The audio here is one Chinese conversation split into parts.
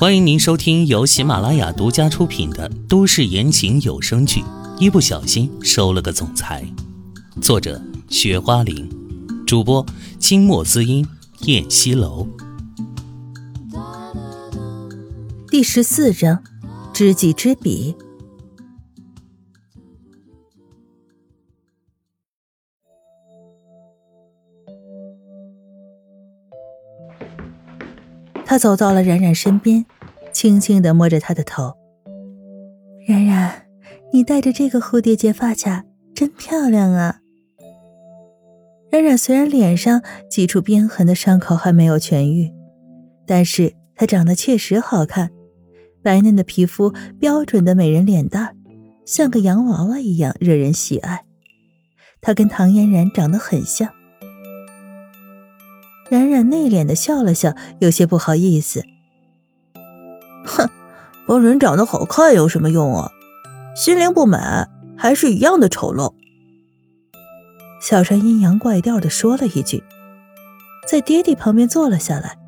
欢迎您收听由喜马拉雅独家出品的都市言情有声剧《一不小心收了个总裁》，作者：雪花玲，主播：清墨滋音、燕西楼。第十四章：知己知彼。他走到了冉冉身边，轻轻的摸着她的头。冉冉，你戴着这个蝴蝶结发卡真漂亮啊！冉冉虽然脸上几处鞭痕的伤口还没有痊愈，但是她长得确实好看，白嫩的皮肤，标准的美人脸蛋，像个洋娃娃一样惹人喜爱。她跟唐嫣然长得很像。冉冉内敛的笑了笑，有些不好意思。哼，帮人长得好看有什么用啊？心灵不美，还是一样的丑陋。小川阴阳怪调的说了一句，在爹爹旁边坐了下来。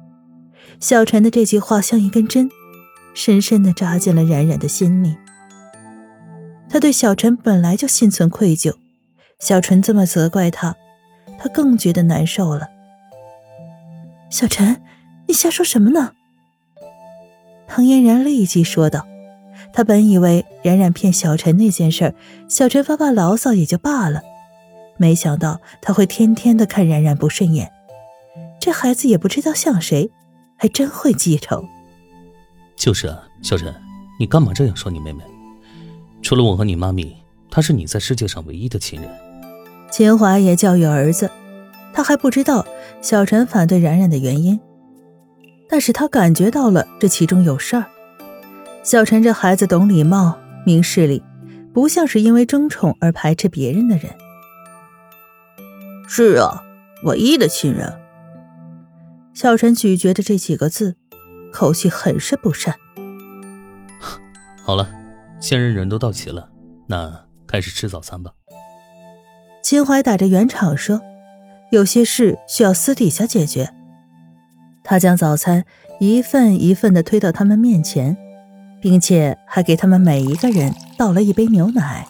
小陈的这句话像一根针，深深的扎进了冉冉的心里。他对小陈本来就心存愧疚，小陈这么责怪他，他更觉得难受了。小陈，你瞎说什么呢？唐嫣然立即说道。他本以为冉冉骗小陈那件事，小陈发发牢骚也就罢了，没想到他会天天的看冉冉不顺眼。这孩子也不知道像谁，还真会记仇。就是啊，小陈，你干嘛这样说你妹妹？除了我和你妈咪，她是你在世界上唯一的亲人。秦华也教育儿子。他还不知道小陈反对冉冉的原因，但是他感觉到了这其中有事儿。小陈这孩子懂礼貌、明事理，不像是因为争宠而排斥别人的人。是啊，唯一的亲人。小陈咀嚼着这几个字，口气很是不善。好了，现任人都到齐了，那开始吃早餐吧。秦淮打着圆场说。有些事需要私底下解决。他将早餐一份一份的推到他们面前，并且还给他们每一个人倒了一杯牛奶。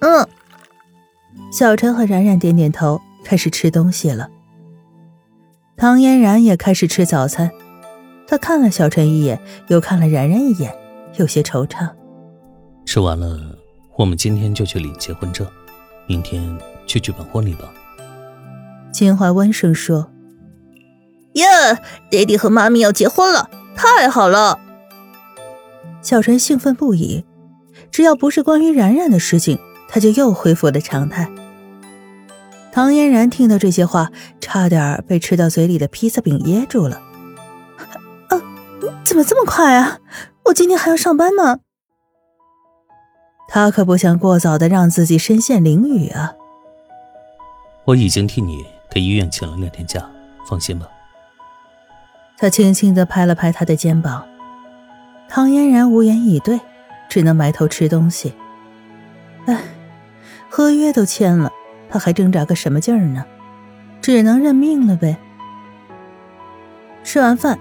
嗯，小陈和冉冉点点头，开始吃东西了。唐嫣然也开始吃早餐，他看了小陈一眼，又看了冉冉一眼，有些惆怅。吃完了，我们今天就去领结婚证，明天去举办婚礼吧。秦淮温声说：“耶，爹地和妈咪要结婚了，太好了！”小陈兴奋不已，只要不是关于冉冉的事情，他就又恢复了常态。唐嫣然听到这些话，差点被吃到嘴里的披萨饼噎住了。“啊，怎么这么快啊？我今天还要上班呢。”他可不想过早的让自己身陷囹圄啊！我已经替你。给医院请了两天假，放心吧。他轻轻的拍了拍他的肩膀，唐嫣然无言以对，只能埋头吃东西。唉，合约都签了，他还挣扎个什么劲儿呢？只能认命了呗。吃完饭，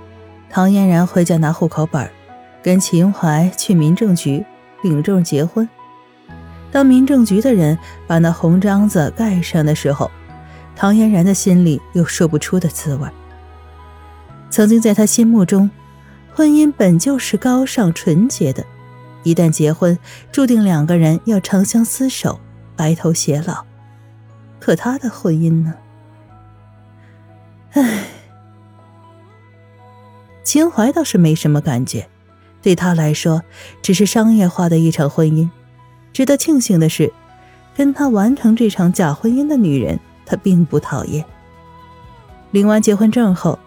唐嫣然回家拿户口本，跟秦淮去民政局领证结婚。当民政局的人把那红章子盖上的时候。唐嫣然的心里有说不出的滋味。曾经在他心目中，婚姻本就是高尚纯洁的，一旦结婚，注定两个人要长相厮守，白头偕老。可他的婚姻呢？唉，秦淮倒是没什么感觉，对他来说，只是商业化的一场婚姻。值得庆幸的是，跟他完成这场假婚姻的女人。他并不讨厌。领完结婚证后，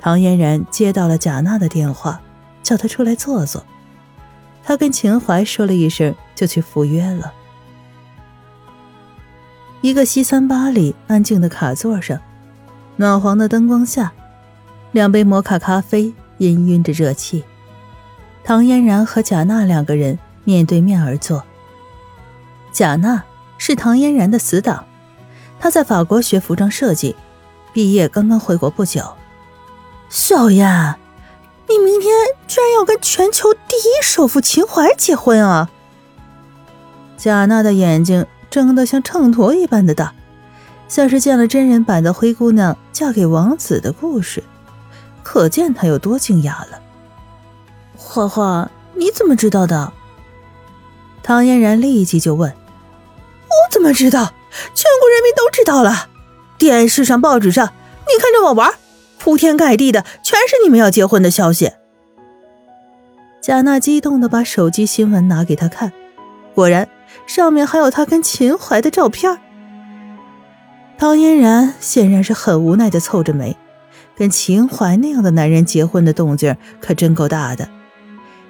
唐嫣然接到了贾娜的电话，叫他出来坐坐。他跟秦淮说了一声，就去赴约了。一个西三八里，安静的卡座上，暖黄的灯光下，两杯摩卡咖啡氤氲着热气。唐嫣然和贾娜两个人面对面而坐。贾娜是唐嫣然的死党。他在法国学服装设计，毕业刚刚回国不久。小燕，你明天居然要跟全球第一首富秦淮结婚啊！贾娜的眼睛睁得像秤砣一般的大，像是见了真人版的灰姑娘嫁给王子的故事，可见她有多惊讶了。花花，你怎么知道的？唐嫣然立即就问：“我怎么知道？全国人民都知道了，电视上、报纸上，你看着我玩，铺天盖地的全是你们要结婚的消息。”贾娜激动的把手机新闻拿给他看，果然上面还有他跟秦淮的照片。唐嫣然显然是很无奈的凑着眉，跟秦淮那样的男人结婚的动静可真够大的，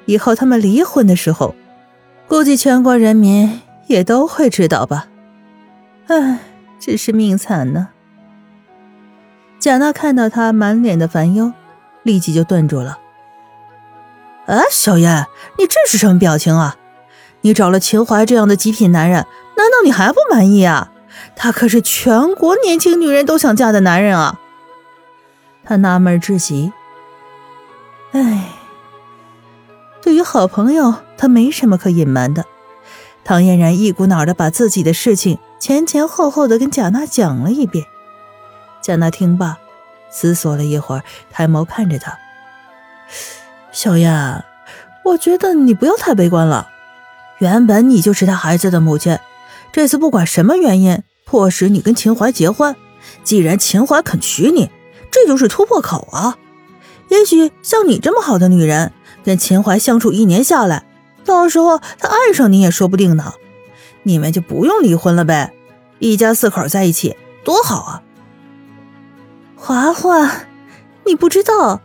以后他们离婚的时候。估计全国人民也都会知道吧。唉，只是命惨呢。贾娜看到他满脸的烦忧，立即就顿住了。啊，小燕，你这是什么表情啊？你找了秦淮这样的极品男人，难道你还不满意啊？他可是全国年轻女人都想嫁的男人啊！他纳闷至极。唉。对于好朋友，他没什么可隐瞒的。唐嫣然一股脑的把自己的事情前前后后的跟贾娜讲了一遍。贾娜听罢，思索了一会儿，抬眸看着他：“小燕，我觉得你不要太悲观了。原本你就是他孩子的母亲，这次不管什么原因迫使你跟秦淮结婚，既然秦淮肯娶你，这就是突破口啊。也许像你这么好的女人。”跟秦淮相处一年下来，到时候他爱上你也说不定呢，你们就不用离婚了呗，一家四口在一起多好啊！华华，你不知道，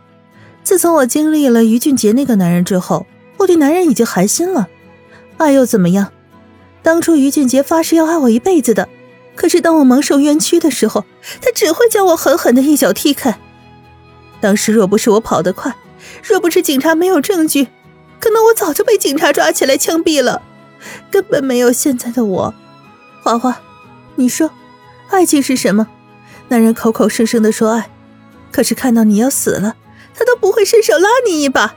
自从我经历了于俊杰那个男人之后，我对男人已经寒心了。爱又怎么样？当初于俊杰发誓要爱我一辈子的，可是当我蒙受冤屈的时候，他只会将我狠狠的一脚踢开。当时若不是我跑得快。若不是警察没有证据，可能我早就被警察抓起来枪毙了，根本没有现在的我。华华，你说，爱情是什么？男人口口声声的说爱，可是看到你要死了，他都不会伸手拉你一把，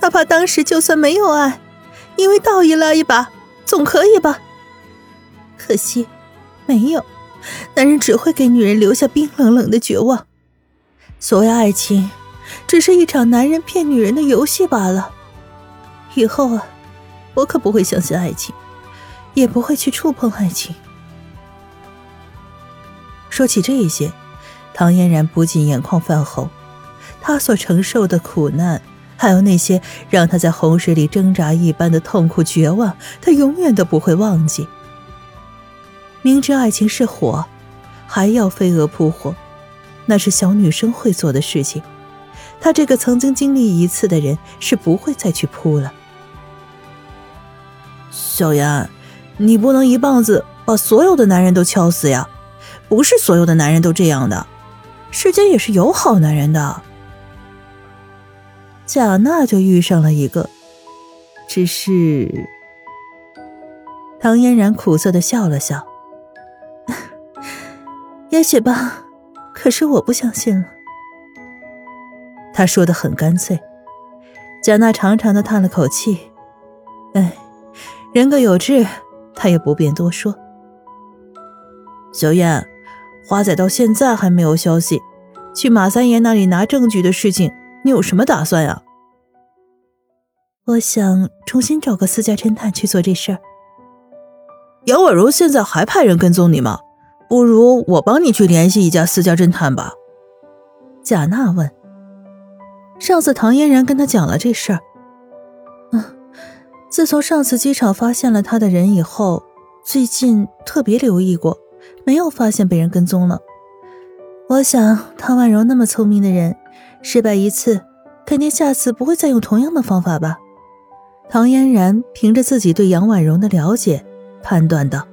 哪怕当时就算没有爱，因为道义拉一把总可以吧？可惜，没有，男人只会给女人留下冰冷冷的绝望。所谓爱情。只是一场男人骗女人的游戏罢了。以后啊，我可不会相信爱情，也不会去触碰爱情。说起这些，唐嫣然不禁眼眶泛红。她所承受的苦难，还有那些让她在洪水里挣扎一般的痛苦绝望，她永远都不会忘记。明知爱情是火，还要飞蛾扑火，那是小女生会做的事情。她这个曾经经历一次的人是不会再去扑了。小妍，你不能一棒子把所有的男人都敲死呀！不是所有的男人都这样的，世间也是有好男人的。贾娜就遇上了一个，只是……唐嫣然苦涩的笑了笑，也许吧，可是我不相信了。他说的很干脆，贾娜长长的叹了口气，哎，人各有志，他也不便多说。小燕，花仔到现在还没有消息，去马三爷那里拿证据的事情，你有什么打算呀？我想重新找个私家侦探去做这事儿。杨婉柔现在还派人跟踪你吗？不如我帮你去联系一家私家侦探吧。贾娜问。上次唐嫣然跟他讲了这事儿。自从上次机场发现了他的人以后，最近特别留意过，没有发现被人跟踪了。我想唐婉柔那么聪明的人，失败一次，肯定下次不会再用同样的方法吧？唐嫣然凭着自己对杨婉柔的了解，判断道：“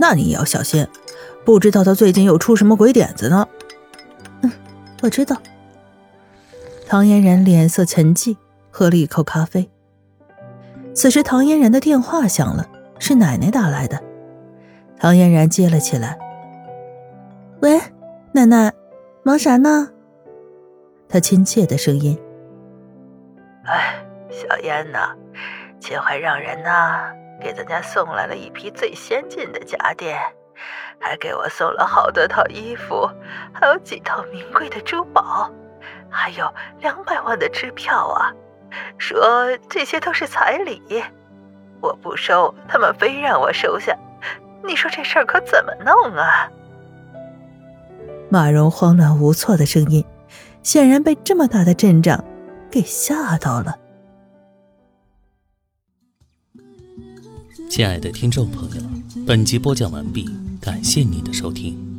那你也要小心，不知道他最近又出什么鬼点子呢。”嗯，我知道。唐嫣然脸色沉寂，喝了一口咖啡。此时，唐嫣然的电话响了，是奶奶打来的。唐嫣然接了起来：“喂，奶奶，忙啥呢？”她亲切的声音：“哎，小燕呐，秦淮让人呐给咱家送来了一批最先进的家电，还给我送了好多套衣服，还有几套名贵的珠宝，还有两百万的支票啊！说这些都是彩礼，我不收，他们非让我收下。你说这事儿可怎么弄啊？”马蓉慌乱无措的声音，显然被这么大的阵仗给吓到了。亲爱的听众朋友，本集播讲完毕，感谢您的收听。